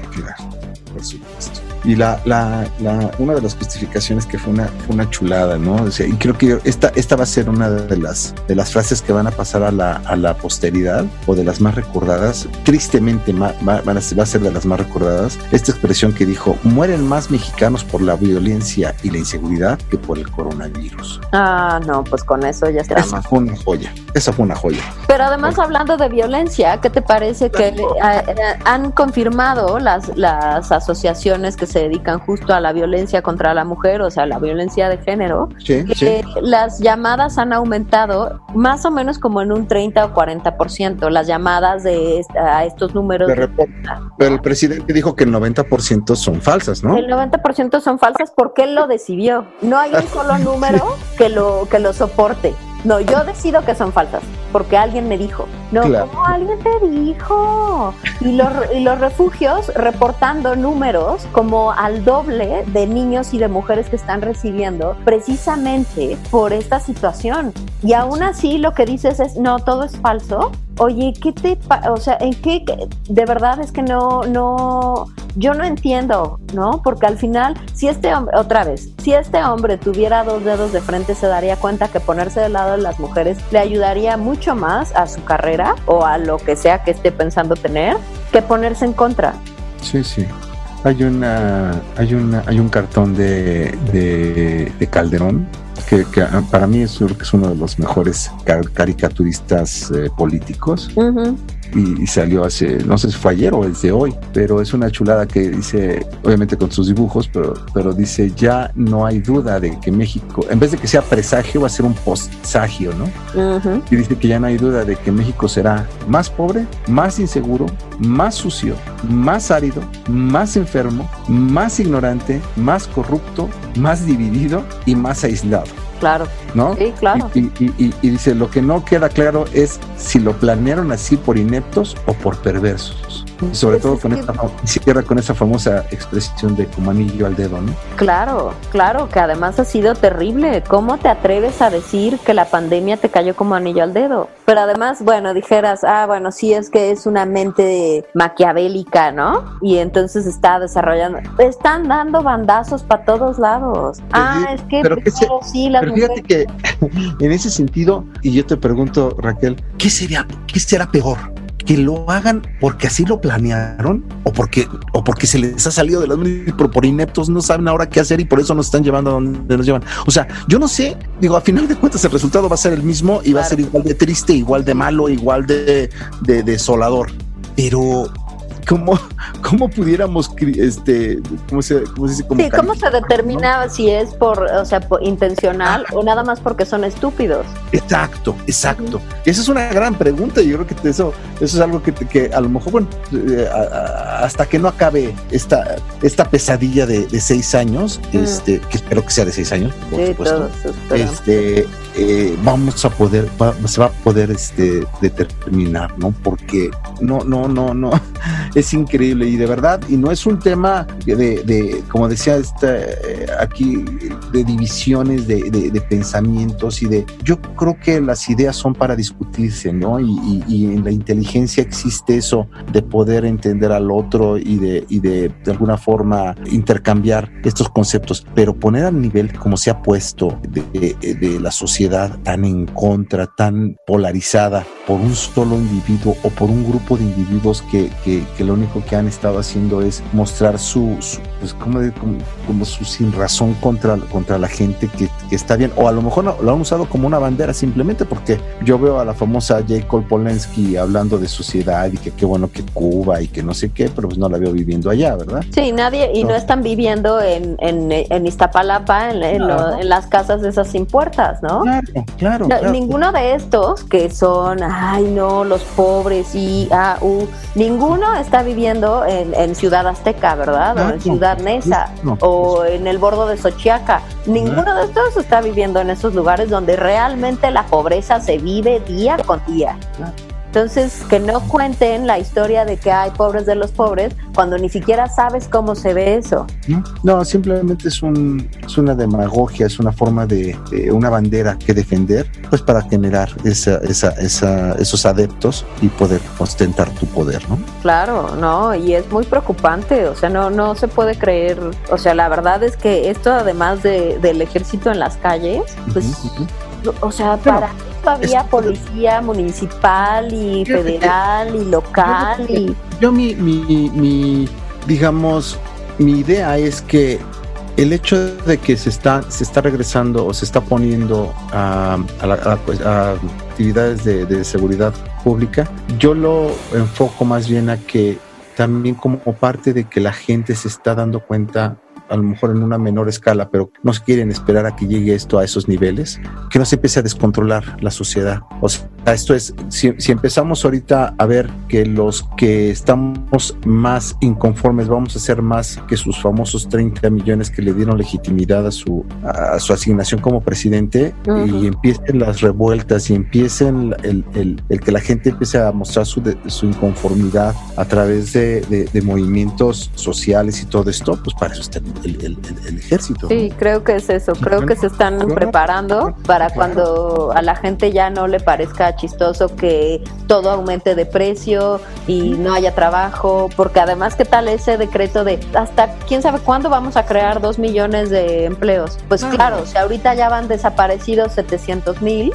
Y la, la, la, una de las justificaciones que fue una, fue una chulada, ¿no? O sea, y creo que esta, esta va a ser una de las, de las frases que van a pasar a la, a la posteridad o de las más recordadas. Tristemente va, va, va a ser de las más recordadas. Esta expresión que dijo, mueren más mexicanos por la violencia y la inseguridad que por el coronavirus. Ah, no, pues con eso ya está. Esa fue una joya, esa fue una joya. Pero además hablando de violencia, ¿qué te parece que han confirmado las, las asociaciones que se dedican justo a la violencia contra la mujer, o sea, la violencia de género, sí, que sí. las llamadas han aumentado más o menos como en un 30 o 40%, las llamadas de a estos números. De Pero el presidente dijo que el 90% son falsas, ¿no? El 90% son falsas porque él lo decidió. No hay un solo <laughs> número que lo, que lo soporte. No, yo decido que son falsas, porque alguien me dijo. No, claro. ¿cómo alguien te dijo? Y los, y los refugios reportando números como al doble de niños y de mujeres que están recibiendo precisamente por esta situación. Y aún así lo que dices es, no, todo es falso. Oye, ¿qué te, o sea, en qué, de verdad es que no, no, yo no entiendo, ¿no? Porque al final, si este hombre, otra vez, si este hombre tuviera dos dedos de frente, se daría cuenta que ponerse del lado de las mujeres le ayudaría mucho más a su carrera o a lo que sea que esté pensando tener que ponerse en contra. Sí, sí. Hay una, hay una, hay un cartón de, de, de Calderón que, que, para mí es, uno de los mejores caricaturistas eh, políticos. Y, y, salió hace, no sé si fue ayer o es de hoy, pero es una chulada que dice, obviamente con sus dibujos, pero, pero dice, ya no hay duda de que México, en vez de que sea presagio, va a ser un postsagio, ¿no? Uh -huh. Y dice que ya no hay duda de que México será más pobre, más inseguro, más sucio, más árido, más enfermo, más ignorante, más corrupto, más dividido y más aislado. Claro. ¿No? Sí, claro. Y, y, y, y, dice, lo que no queda claro es si lo planearon así por ineptos o por perversos. Y sobre pues todo con esta, cierra con esa famosa expresión de como anillo al dedo, ¿no? Claro, claro, que además ha sido terrible. ¿Cómo te atreves a decir que la pandemia te cayó como anillo al dedo? Pero además, bueno, dijeras, ah, bueno, sí es que es una mente maquiavélica, ¿no? Y entonces está desarrollando, están dando bandazos para todos lados. Ah, es que, pero que se, sí, las pero fíjate que <laughs> en ese sentido, y yo te pregunto, Raquel, ¿qué sería, qué será peor? Que lo hagan porque así lo planearon o porque o porque se les ha salido de las manos por, por ineptos no saben ahora qué hacer y por eso nos están llevando a donde nos llevan. O sea, yo no sé, digo, a final de cuentas el resultado va a ser el mismo y claro. va a ser igual de triste, igual de malo, igual de, de desolador. Pero cómo, cómo pudiéramos, este, cómo se, cómo se dice? sí, ¿cómo se determina si es por, o sea, intencional o nada más porque son estúpidos? Exacto, exacto. Esa es una gran pregunta yo creo que eso, eso es algo que, que a lo mejor, bueno, eh, hasta que no acabe esta, esta pesadilla de, seis años, este, que espero que sea de seis años, por supuesto, este, eh, vamos a poder, se va a poder este, determinar, ¿no? Porque no, no, no, no, es increíble y de verdad, y no es un tema de, de como decía este, aquí, de divisiones de, de, pensamientos y de, yo creo que las ideas son para discutirse, ¿no? Y, y, en la inteligencia existe eso de poder entender al otro y de, y de, de alguna forma intercambiar estos conceptos, pero poner al nivel como se ha puesto de, de la sociedad, tan en contra, tan polarizada por un solo individuo o por un grupo de individuos que, que, lo único que han estado haciendo es mostrar su, pues como, como, su sin razón contra, contra la gente que, que, está bien, o a lo mejor lo han usado como una bandera simplemente porque yo veo a la famosa J. Cole Polensky hablando de sociedad y que qué bueno que Cuba y que no sé qué, pero pues no la veo viviendo allá, ¿verdad? Sí, nadie, y no, están viviendo en, en, en Iztapalapa, en, en, las casas de esas sin puertas, ¿no? Claro, claro. Ninguno de estos que son, ay no, los pobres y ah, uh, ninguno está viviendo en, en Ciudad Azteca, ¿verdad? o en Ciudad Neza o en el bordo de Xochiaca. Ninguno de estos está viviendo en esos lugares donde realmente la pobreza se vive día con día. Entonces, que no cuenten la historia de que hay pobres de los pobres cuando ni siquiera sabes cómo se ve eso. No, simplemente es, un, es una demagogia, es una forma de, una bandera que defender, pues para generar esa, esa, esa, esos adeptos y poder ostentar tu poder, ¿no? Claro, no, y es muy preocupante, o sea, no, no se puede creer, o sea, la verdad es que esto además de, del ejército en las calles, pues, o sea, para había policía municipal y federal y local y... Yo mi, mi, mi, digamos, mi idea es que el hecho de que se está, se está regresando o se está poniendo a, pues, actividades de, de, seguridad pública, yo lo enfoco más bien a que también como parte de que la gente se está dando cuenta a lo mejor en una menor escala, pero no se quieren esperar a que llegue esto a esos niveles, que no se empiece a descontrolar la sociedad. O sea, esto es, si, empezamos ahorita a ver que los que estamos más inconformes vamos a ser más que sus famosos 30 millones que le dieron legitimidad a su, a su asignación como presidente y empiecen las revueltas y empiecen el, el, el, que la gente empiece a mostrar su, su inconformidad a través de, de, movimientos sociales y todo esto, pues para eso está el, ejército. Sí, creo que es eso. Creo que se están preparando para cuando a la gente ya no le parezca chistoso que todo aumente de precio y no haya trabajo, porque además, ¿qué tal ese decreto de hasta quién sabe cuándo vamos a crear dos millones de empleos? Pues claro, si ahorita ya van desaparecidos 700 mil.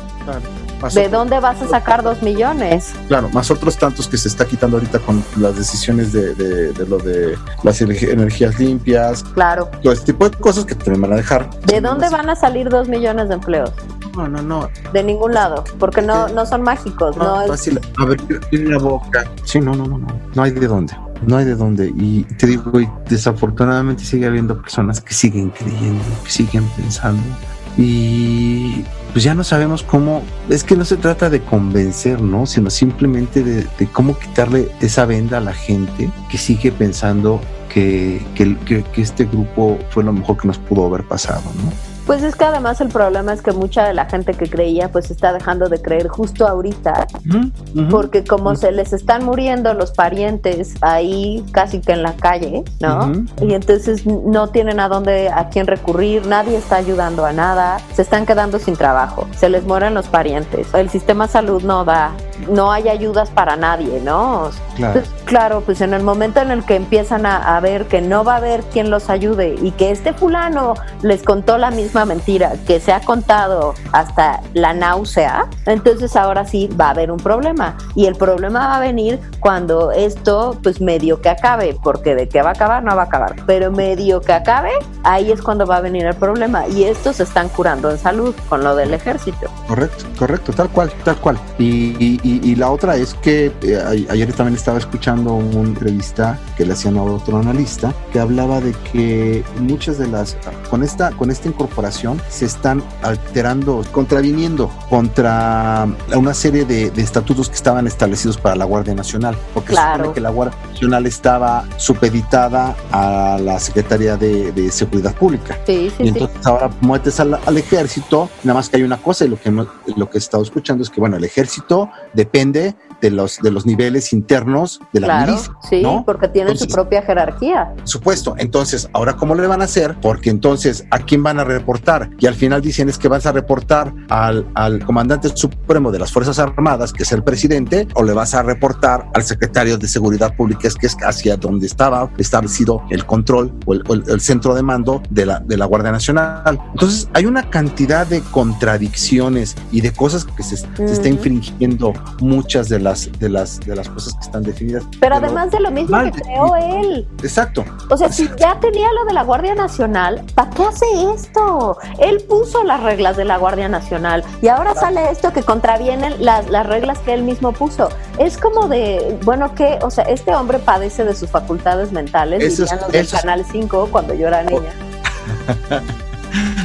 ¿De dónde vas a sacar dos millones? Claro, más otros tantos que se está quitando ahorita con las decisiones de, de, lo de las energías limpias. Claro. Todo este tipo de cosas que también van a dejar. ¿De dónde van a salir dos millones de empleos? No, no, no. De ningún lado, porque no, no son mágicos. No, es... fácil. A ver, la boca. Sí, no, no, no, no. No hay de dónde. No hay de dónde. Y te digo, desafortunadamente sigue habiendo personas que siguen creyendo, que siguen pensando. Y pues ya no sabemos cómo, es que no se trata de convencer, ¿no? Sino simplemente de, cómo quitarle esa venda a la gente que sigue pensando que, que, que, este grupo fue lo mejor que nos pudo haber pasado, ¿no? Pues es que además el problema es que mucha de la gente que creía pues está dejando de creer justo ahorita, porque como se les están muriendo los parientes ahí casi que en la calle, ¿no? Y entonces no tienen a dónde, a quién recurrir, nadie está ayudando a nada, se están quedando sin trabajo, se les mueren los parientes, el sistema de salud no da, no hay ayudas para nadie, ¿no? Claro. Pues, claro, pues en el momento en el que empiezan a, a ver que no va a haber quien los ayude y que este fulano les contó la misma mentira que se ha contado hasta la náusea, entonces ahora sí va a haber un problema. Y el problema va a venir cuando esto, pues medio que acabe, porque de qué va a acabar, no va a acabar, pero medio que acabe, ahí es cuando va a venir el problema. Y estos se están curando en salud con lo del ejército. Correcto, correcto, tal cual, tal cual. Y, y, la otra es que eh, ayer también estaba escuchando una entrevista que le hacían a otro analista que hablaba de que muchas de las, con esta, con esta incorporación se están alterando, contraviniendo contra una serie de, estatutos que estaban establecidos para la Guardia Nacional, porque se supone que la Guardia Nacional estaba supeditada a la Secretaría de, Seguridad Pública. Sí, y entonces ahora muetes al, ejército, nada más que hay una cosa y lo que, lo que he estado escuchando es que, bueno, el ejército depende de los, de los niveles internos de la claro, milicia. Sí, porque tiene su propia jerarquía. Supuesto. Entonces, ahora, ¿cómo le van a hacer? Porque entonces, ¿a quién van a reportar? Y al final dicen es que vas a reportar al, al comandante supremo de las Fuerzas Armadas, que es el presidente, o le vas a reportar al secretario de Seguridad Pública, que es hacia donde estaba establecido el control o el, centro de mando de la, de la Guardia Nacional. Entonces, hay una cantidad de contradicciones y de cosas que se, se está infringiendo muchas de las de las, de las cosas que están definidas. Pero, además de lo mismo que creó él. Exacto. O sea, si ya tenía lo de la Guardia Nacional, ¿para qué hace esto? Él puso las reglas de la Guardia Nacional y ahora sale esto que contravienen las, las reglas que él mismo puso. Es como de, bueno, que, o sea, este hombre padece de sus facultades mentales, eso dirían los del Canal 5 cuando yo era niña. <laughs>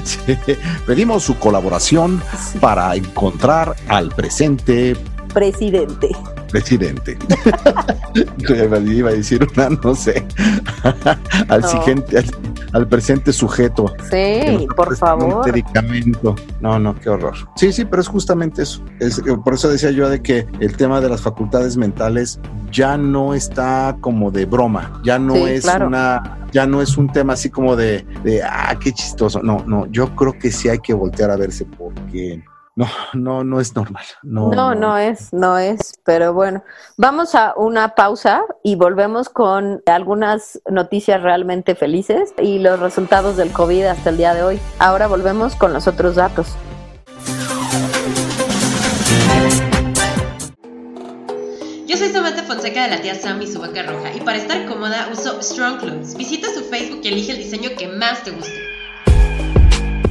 Sí. Pedimos su colaboración para encontrar al presente presidente. Presidente. <laughs> Iba a decir una, no sé. <laughs> al siguiente, al, presente sujeto. Sí, por favor. Medicamento. No, no, qué horror. Sí, sí, pero es justamente eso. Es, por eso decía yo de que el tema de las facultades mentales ya no está como de broma, ya no es una ya no es un tema así como de, de, ah, qué chistoso. No, no, yo creo que sí hay que voltear a verse porque no, no, no es normal. No, no, no, es, no es, pero bueno, vamos a una pausa y volvemos con algunas noticias realmente felices y los resultados del COVID hasta el día de hoy. Ahora volvemos con los otros datos. Yo soy Samantha Fonseca de la tía Sam y su vaca roja y para estar cómoda uso Strong Clothes. Visita su Facebook y elige el diseño que más te guste.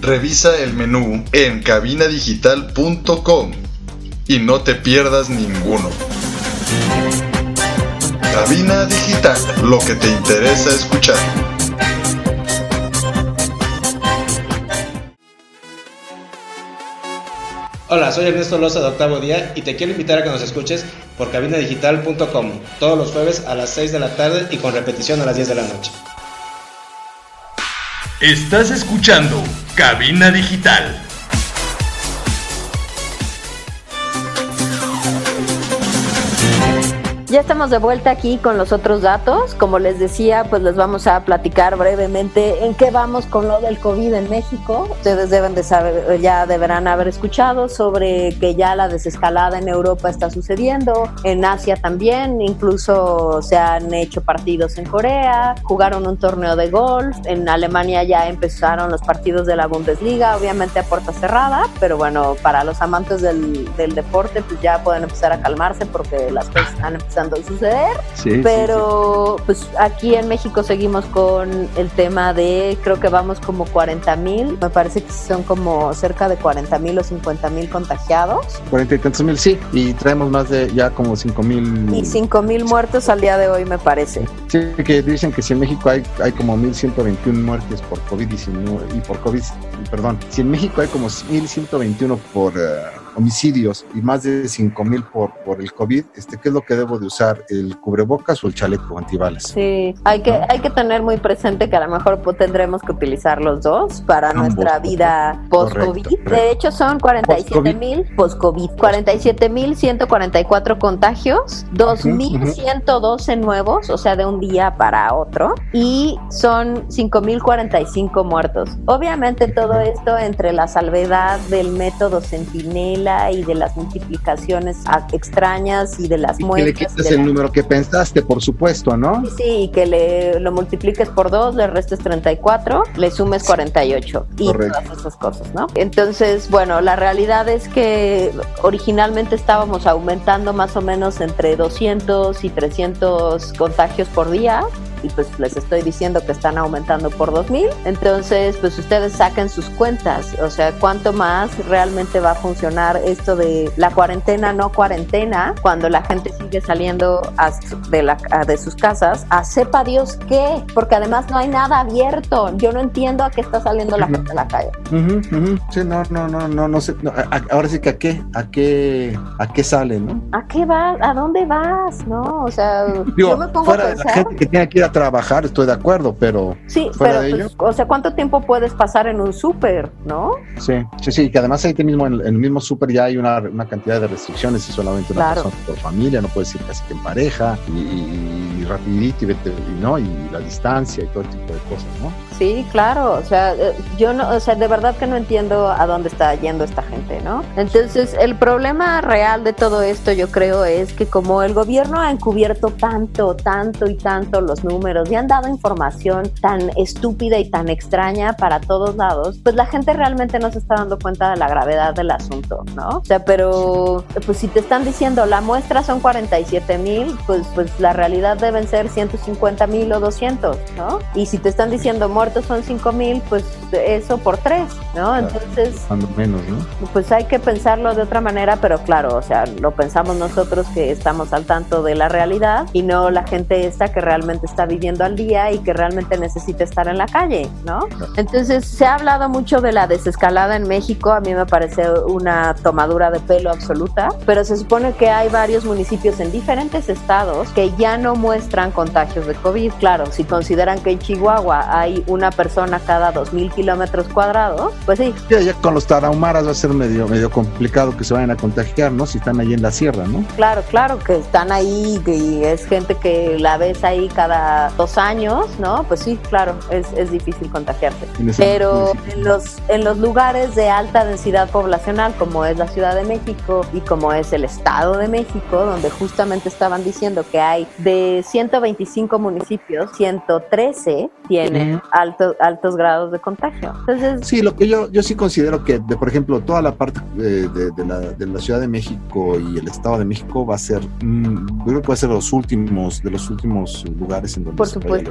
Revisa el menú en cabinadigital.com y no te pierdas ninguno. Cabina Digital, lo que te interesa escuchar. Hola, soy Ernesto Loza de Octavo Día y te quiero invitar a que nos escuches por cabinadigital.com todos los jueves a las 6 de la tarde y con repetición a las 10 de la noche. Estás escuchando Cabina Digital. Ya estamos de vuelta aquí con los otros datos. Como les decía, pues les vamos a platicar brevemente en qué vamos con lo del COVID en México. Ustedes deben de saber, ya deberán haber escuchado sobre que ya la desescalada en Europa está sucediendo, en Asia también, incluso se han hecho partidos en Corea, jugaron un torneo de golf, en Alemania ya empezaron los partidos de la Bundesliga, obviamente a puerta cerrada, pero bueno, para los amantes del, del deporte pues ya pueden empezar a calmarse porque las cosas están a suceder. pero pues aquí en México seguimos con el tema de, creo que vamos como 40 mil, me parece que son como cerca de 40 mil o 50 mil contagiados. 40 y tantos mil, sí, y traemos más de ya como 5 mil. Y 5 mil muertos al día de hoy, me parece. Sí, que dicen que si en México hay, hay como 1.121 muertes por COVID-19 y por COVID, perdón, si en México hay como 1.121 por... Uh, homicidios y más de 5 mil por, por el COVID, este, ¿qué es lo que debo de usar? ¿El cubrebocas o el chaleco antibalas? Sí, hay que, hay que tener muy presente que a lo mejor tendremos que utilizar los dos para nuestra vida post-COVID. De hecho, son 47 mil post-COVID, 47 mil 144 contagios, 2.112 nuevos, o sea, de un día para otro, y son 5.045 muertos. Obviamente todo esto entre la salvedad del método Centinela regla y de las multiplicaciones extrañas y de las Que le muestras. quites de el la- número que pensaste, por supuesto, ¿no? Sí, y que le lo multipliques por 2, le restes 34, le sumes 48 y Correcto. todas esas cosas, ¿no? Entonces, bueno, la realidad es que originalmente estábamos aumentando más o menos entre 200 y 300 contagios por día y pues les estoy diciendo que están aumentando por 2000. Entonces, pues ustedes saquen sus cuentas, o sea, cuánto más realmente va a funcionar esto de la cuarentena no cuarentena cuando la gente sigue saliendo de la de sus casas a sepa Dios qué, porque además no hay nada abierto. Yo no entiendo a qué está saliendo la gente a la calle. Sí, no, no, no, no, no sé. no, a- a- ahora sí que a qué, a qué, a qué sale, ¿no? ¿A qué vas? ¿A dónde vas? No, o sea, Digo, yo me pongo a fuera de la pensar. gente que tiene que ir a trabajar, estoy de acuerdo, pero Sí, fuera pero de pues, o sea, ¿cuánto tiempo puedes pasar en un súper, no? sí, sí, sí, que además ahí mismo en, en el mismo súper ya hay una, una cantidad de restricciones y solamente una Claro. persona por familia, no puedes ir casi que en pareja y, y- y rapidito y, vete, y, no, y la distancia y todo tipo de cosas, ¿no? Sí, claro, o sea, eh, yo no, o sea, de verdad que no entiendo a dónde está yendo esta gente, ¿no? Entonces, el problema real de todo esto, yo creo, es que como el gobierno ha encubierto tanto, tanto y tanto los números y han dado información tan estúpida y tan extraña para todos lados, pues la gente realmente no se está dando cuenta de la gravedad del asunto, ¿no? O sea, pero pues si te están diciendo la muestra son 47 mil, pues, pues la realidad deben ser 150 mil o 200, ¿no? Y si te están diciendo muertos son 5 mil, pues eso por tres, ¿no? Entonces, Cuando menos, ¿no? pues hay que pensarlo de otra manera, pero claro, o sea, lo pensamos nosotros que estamos al tanto de la realidad y no la gente esta que realmente está viviendo al día y que realmente necesita estar en la calle, ¿no? Entonces, se ha hablado mucho de la desescalada en México, a mí me parece una tomadura de pelo absoluta, pero se supone que hay varios municipios en diferentes estados que ya no muestran contagios de COVID. Claro, si consideran que en Chihuahua hay una persona cada 2.000 kilómetros cuadrados, pues sí, Ya, ya con los tarahumaras va a ser medio, medio complicado que se vayan a contagiar, ¿no? Si están ahí en la sierra, ¿no? Claro, claro, que están ahí y es gente que la ves ahí cada dos años, ¿no? Pues sí, claro, es, es difícil contagiarse. Pero en los, en los lugares de alta densidad poblacional, como es la Ciudad de México y como es el Estado de México, donde justamente estaban diciendo que hay de 125 municipios, 113 tienen Ujú. alto- altos grados de contagio. Entonces, Sí, lo que yo, yo sí considero que, de, por ejemplo, toda la parte eh, de, de la, de la Ciudad de México y el Estado de México va a ser, mm, yo creo que va a ser los últimos, de los últimos lugares en donde Por supuesto.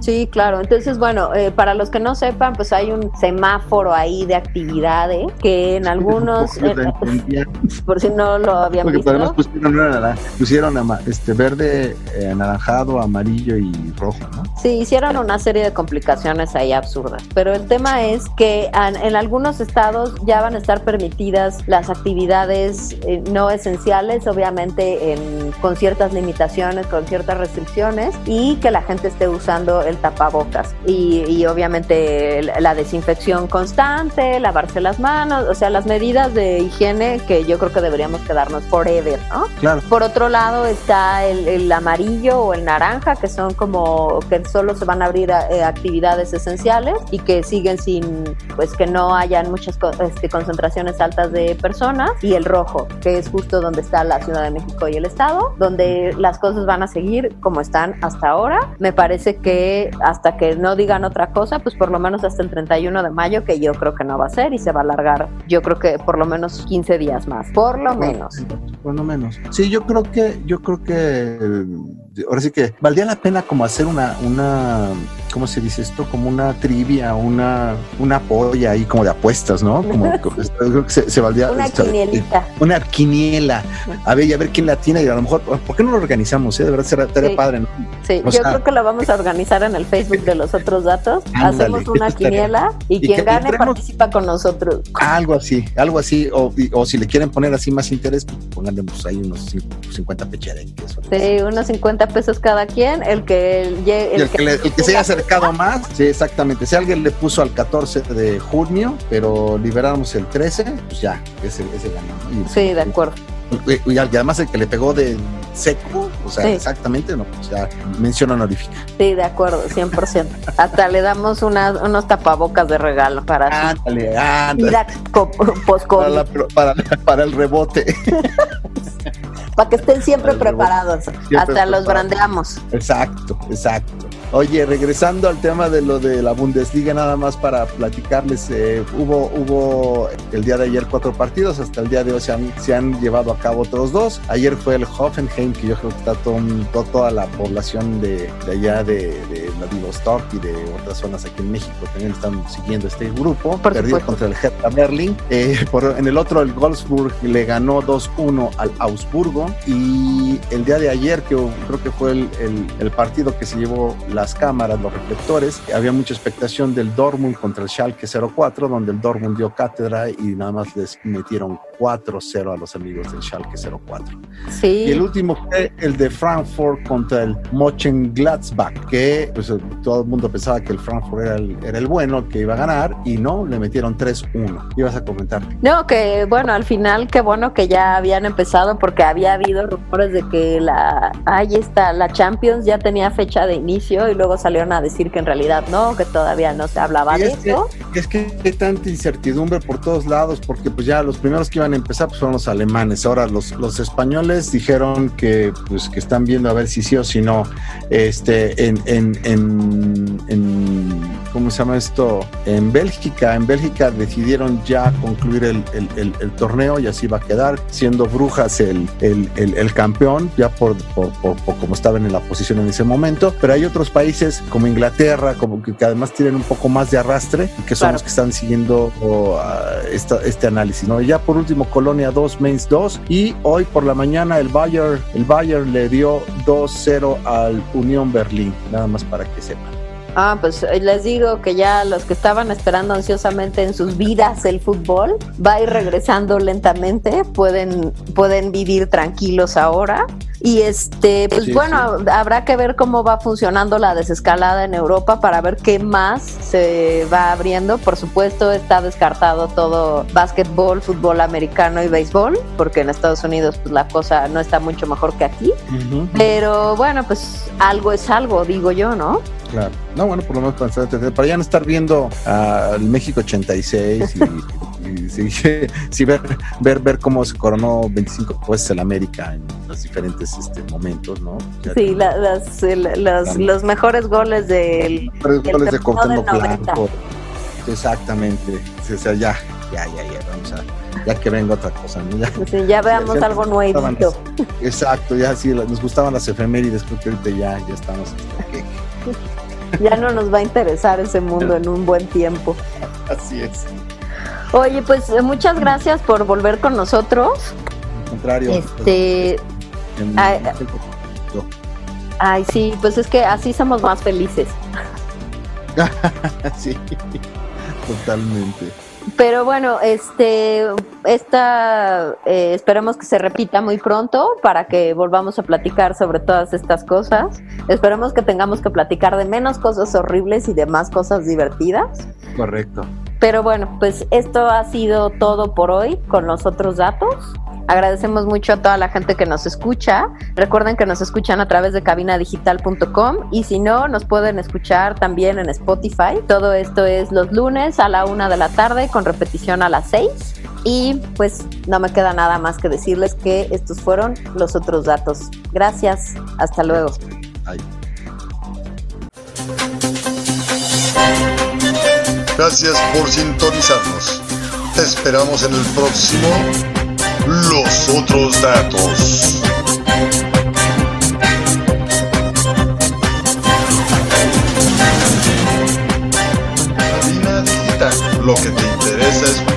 Sí, claro. Entonces, bueno, eh, para los que no sepan, pues hay un semáforo ahí de actividades que en <laughs> algunos, eh, <laughs> por si no lo habían porque visto, además pusieron, pusieron este verde, eh, anaranjado, amarillo y rojo, ¿no? sí, hicieron una serie de complicaciones ahí absurdas. Pero el tema es que an- en algunos estados ya van a estar permitidas las actividades eh, no esenciales, obviamente en- con ciertas limitaciones, con ciertas restricciones, y que la gente esté usando el tapabocas. Y, y obviamente la desinfección constante, lavarse las manos, o sea, las medidas de higiene que yo creo que deberíamos quedarnos forever, ¿no? Claro. Por otro lado está el, el amarillo o el naranja, que son como que solo se van a abrir eh, actividades esenciales y que siguen sin, pues que no hayan muchas este, concentraciones altas de personas. Y el rojo, que es justo donde está la Ciudad de México y el Estado, donde las cosas van a seguir como están hasta ahora. Me parece que hasta que no digan otra cosa, pues por lo menos hasta el 31 de mayo, que yo creo que no va a ser y se va a alargar, yo creo que por lo menos 15 días más, por lo menos. Por lo menos. Sí, yo creo que, yo creo que ahora sí que valdría la pena como hacer una, una, ¿cómo se dice esto? Como una trivia, una, una polla ahí como de apuestas, ¿no? Como, <laughs> creo que se, se valdría Una este, quinielita. una quiniela. A ver, y a ver quién la tiene y a lo mejor, ¿por qué no lo organizamos? Eh? De verdad será, Sí. padre, ¿no? Sí, O yo sea- creo que lo vamos a organizar en el Facebook de los otros datos. <laughs> Ándale, Hacemos una quiniela y, y quien gane entremos- participa con nosotros. Algo así, algo así, o, y- o si le quieren poner así más interés, pues pónganle pues, ahí unos cinco- 50 pecherenques. o algo así. Sí, unos 50 pesos cada quien. El que, el, que, le- el que se haya acercado más, sí, exactamente. Si alguien le puso al 14 de junio, pero liberáramos el 13, pues ya, ese, ese ganó. ¿no? Y- Sí, de acuerdo. Y, y además el que le pegó de seco, O sea, Sí. exactamente, no, o sea, mención honorífica. Sí, de acuerdo, 100%. Hasta le damos unas, unos tapabocas de regalo para Ándale, ándale. Para, para, para el rebote. <laughs> para que estén siempre preparados. Siempre Hasta los brandeamos. Exacto, exacto. Oye, regresando al tema de lo de la Bundesliga, nada más para platicarles, eh, hubo, hubo el día de ayer cuatro partidos, hasta el día de hoy se han, se han llevado a cabo otros dos. Ayer fue el Hoffenheim, que yo creo que está todo, toda la población de, de allá de, de Vladivostok y de otras zonas aquí en México también están siguiendo este grupo. Por supuesto. contra el Hertha Berlin. Eh, por- en el otro, el Wolfsburg le ganó 2-1 al Augsburgo. Y el día de ayer, que creo que fue el, el- el partido que se llevó las cámaras, los reflectores, había mucha expectación del Dortmund contra el Schalke 04, donde el Dortmund dio cátedra y nada más les metieron 4-0 a los amigos del Schalke 04. Sí. Y el último fue el de Frankfurt contra el Mönchengladbach, que pues, todo el mundo pensaba que el Frankfurt era el, era el bueno, que iba a ganar, y no, le metieron 3-1. Ibas a comentar. No, que bueno, al final qué bueno que ya habían empezado porque había habido rumores de que la ahí está la Champions ya tenía fecha de inicio y luego salieron a decir que en realidad no, que todavía no se hablaba Y de es que- eso. Es que hay tanta incertidumbre por todos lados, porque pues ya los primeros que iban a empezar pues, fueron los alemanes. Ahora los, los españoles dijeron que pues que están viendo a ver si sí o si no. Este, en, en, en, en- ¿cómo se llama esto? En Bélgica, en Bélgica decidieron ya concluir el, el- el- el torneo y así va a quedar, siendo Brujas el, el, el- el campeón, ya por, por, por- por como estaban en la posición en ese momento. Pero hay otros países como Inglaterra, como que, que además tienen un poco más de arrastre que son Claro. los que están siguiendo oh, esta- este análisis. ¿no? Y ya por último, Colonia 2, Mainz 2. Y hoy por la mañana el Bayern, el Bayern le dio 2-0 al Unión Berlín, nada más para que sepan. Ah, pues eh, les digo que ya los que estaban esperando ansiosamente en sus vidas el fútbol va a ir regresando lentamente, pueden, pueden vivir tranquilos ahora. Y este, pues Sí, bueno, habrá que ver cómo va funcionando la desescalada en Europa para ver qué más se va abriendo. Por supuesto, está descartado todo básquetbol, fútbol americano y béisbol, porque en Estados Unidos pues la cosa no está mucho mejor que aquí. Pero bueno, pues algo es algo, digo yo, ¿no? Claro. No, bueno, por lo menos para, ya no estar viendo al México 86 y, y <laughs> sí, <laughs> sí, ver, ver, ver cómo se coronó 25 veces el América en los diferentes este, momentos, ¿no? Ya Sí, la- las- el- los, los mejores goles del Tres del goles de 90. Blanco. Exactamente. O sea, ya, ya, ya, ya, vamos a, ya que venga otra cosa, ¿no? Ya, Sí, ya veamos ya algo las- exacto, ya sí, nos gustaban las efemérides, creo que ahorita ya, ya estamos. que- <laughs> Ya no nos va a interesar ese mundo en un buen tiempo. <laughs> Así es. Oye, pues eh, muchas gracias por volver con nosotros. Al contrario. Este, en- ay, yo. ay, sí, pues es que así somos más felices. <laughs> sí, totalmente. Pero bueno, este, esta, eh, esperemos que se repita muy pronto para que volvamos a platicar sobre todas estas cosas. Esperemos que tengamos que platicar de menos cosas horribles y de más cosas divertidas. Correcto. Pero bueno, pues esto ha sido todo por hoy con los otros datos. Agradecemos mucho a toda la gente que nos escucha. Recuerden que nos escuchan a través de cabinadigital.com y si no, nos pueden escuchar también en Spotify. Todo esto es los lunes a la una de la tarde con repetición a las seis. Y pues no me queda nada más que decirles que estos fueron los otros datos. Gracias. Hasta luego. Gracias por sintonizarnos. Te esperamos en el próximo Los otros datos. Cabina Digital, lo que te interesa es